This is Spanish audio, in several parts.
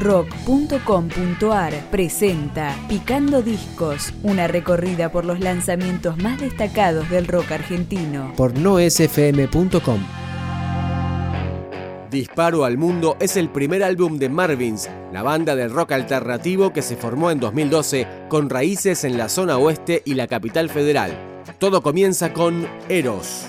rock.com.ar presenta Picando Discos, una recorrida por los lanzamientos más destacados del rock argentino. Por noesfm.com. Disparo al Mundo es el primer álbum de Marvins, la banda del rock alternativo que se formó en 2012 con raíces en la zona oeste y la capital federal. Todo comienza con Eros.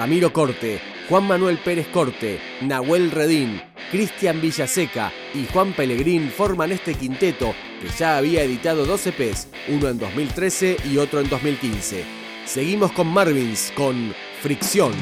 Ramiro Corte, Juan Manuel Pérez Corte, Nahuel Redín, Cristian Villaseca y Juan Pellegrín forman este quinteto que ya había editado dos EPs, uno en 2013 y otro en 2015. Seguimos con Marvins con Fricción.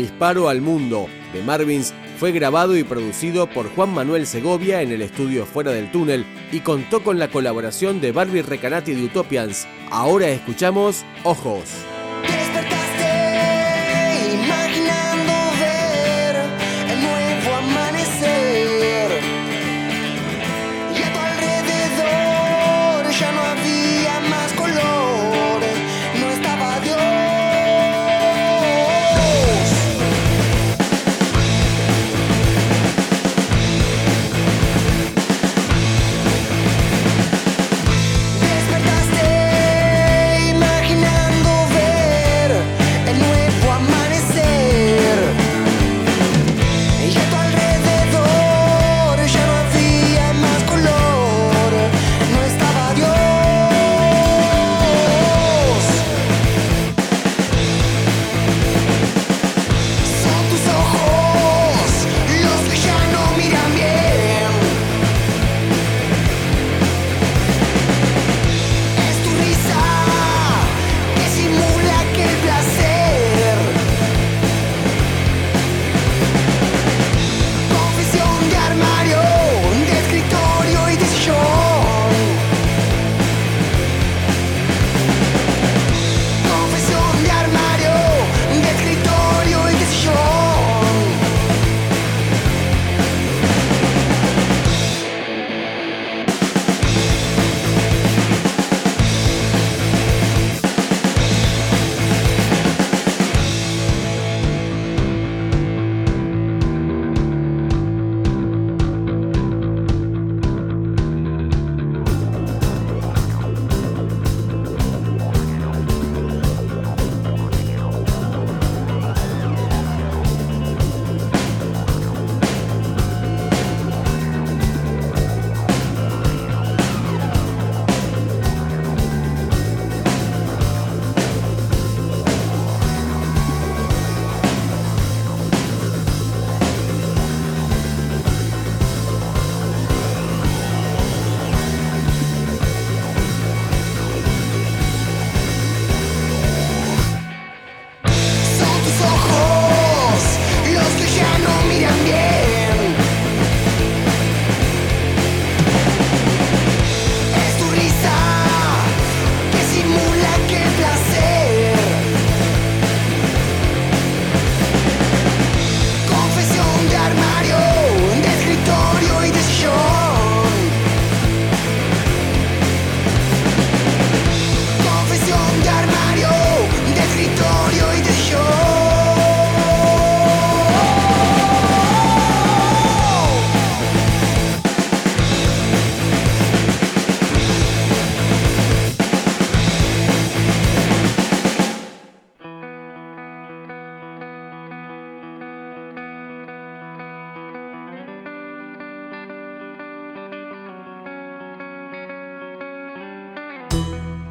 Disparo al Mundo de Marvins fue grabado y producido por Juan Manuel Segovia en el estudio Fuera del Túnel y contó con la colaboración de Barbie Recanati de Utopians. Ahora escuchamos Ojos.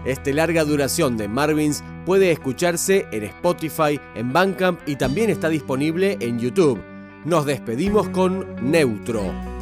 Este larga duración de Marvins puede escucharse en Spotify, en Bandcamp y también está disponible en YouTube. Nos despedimos con Neutro.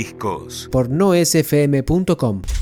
Discos. por noesfm.com.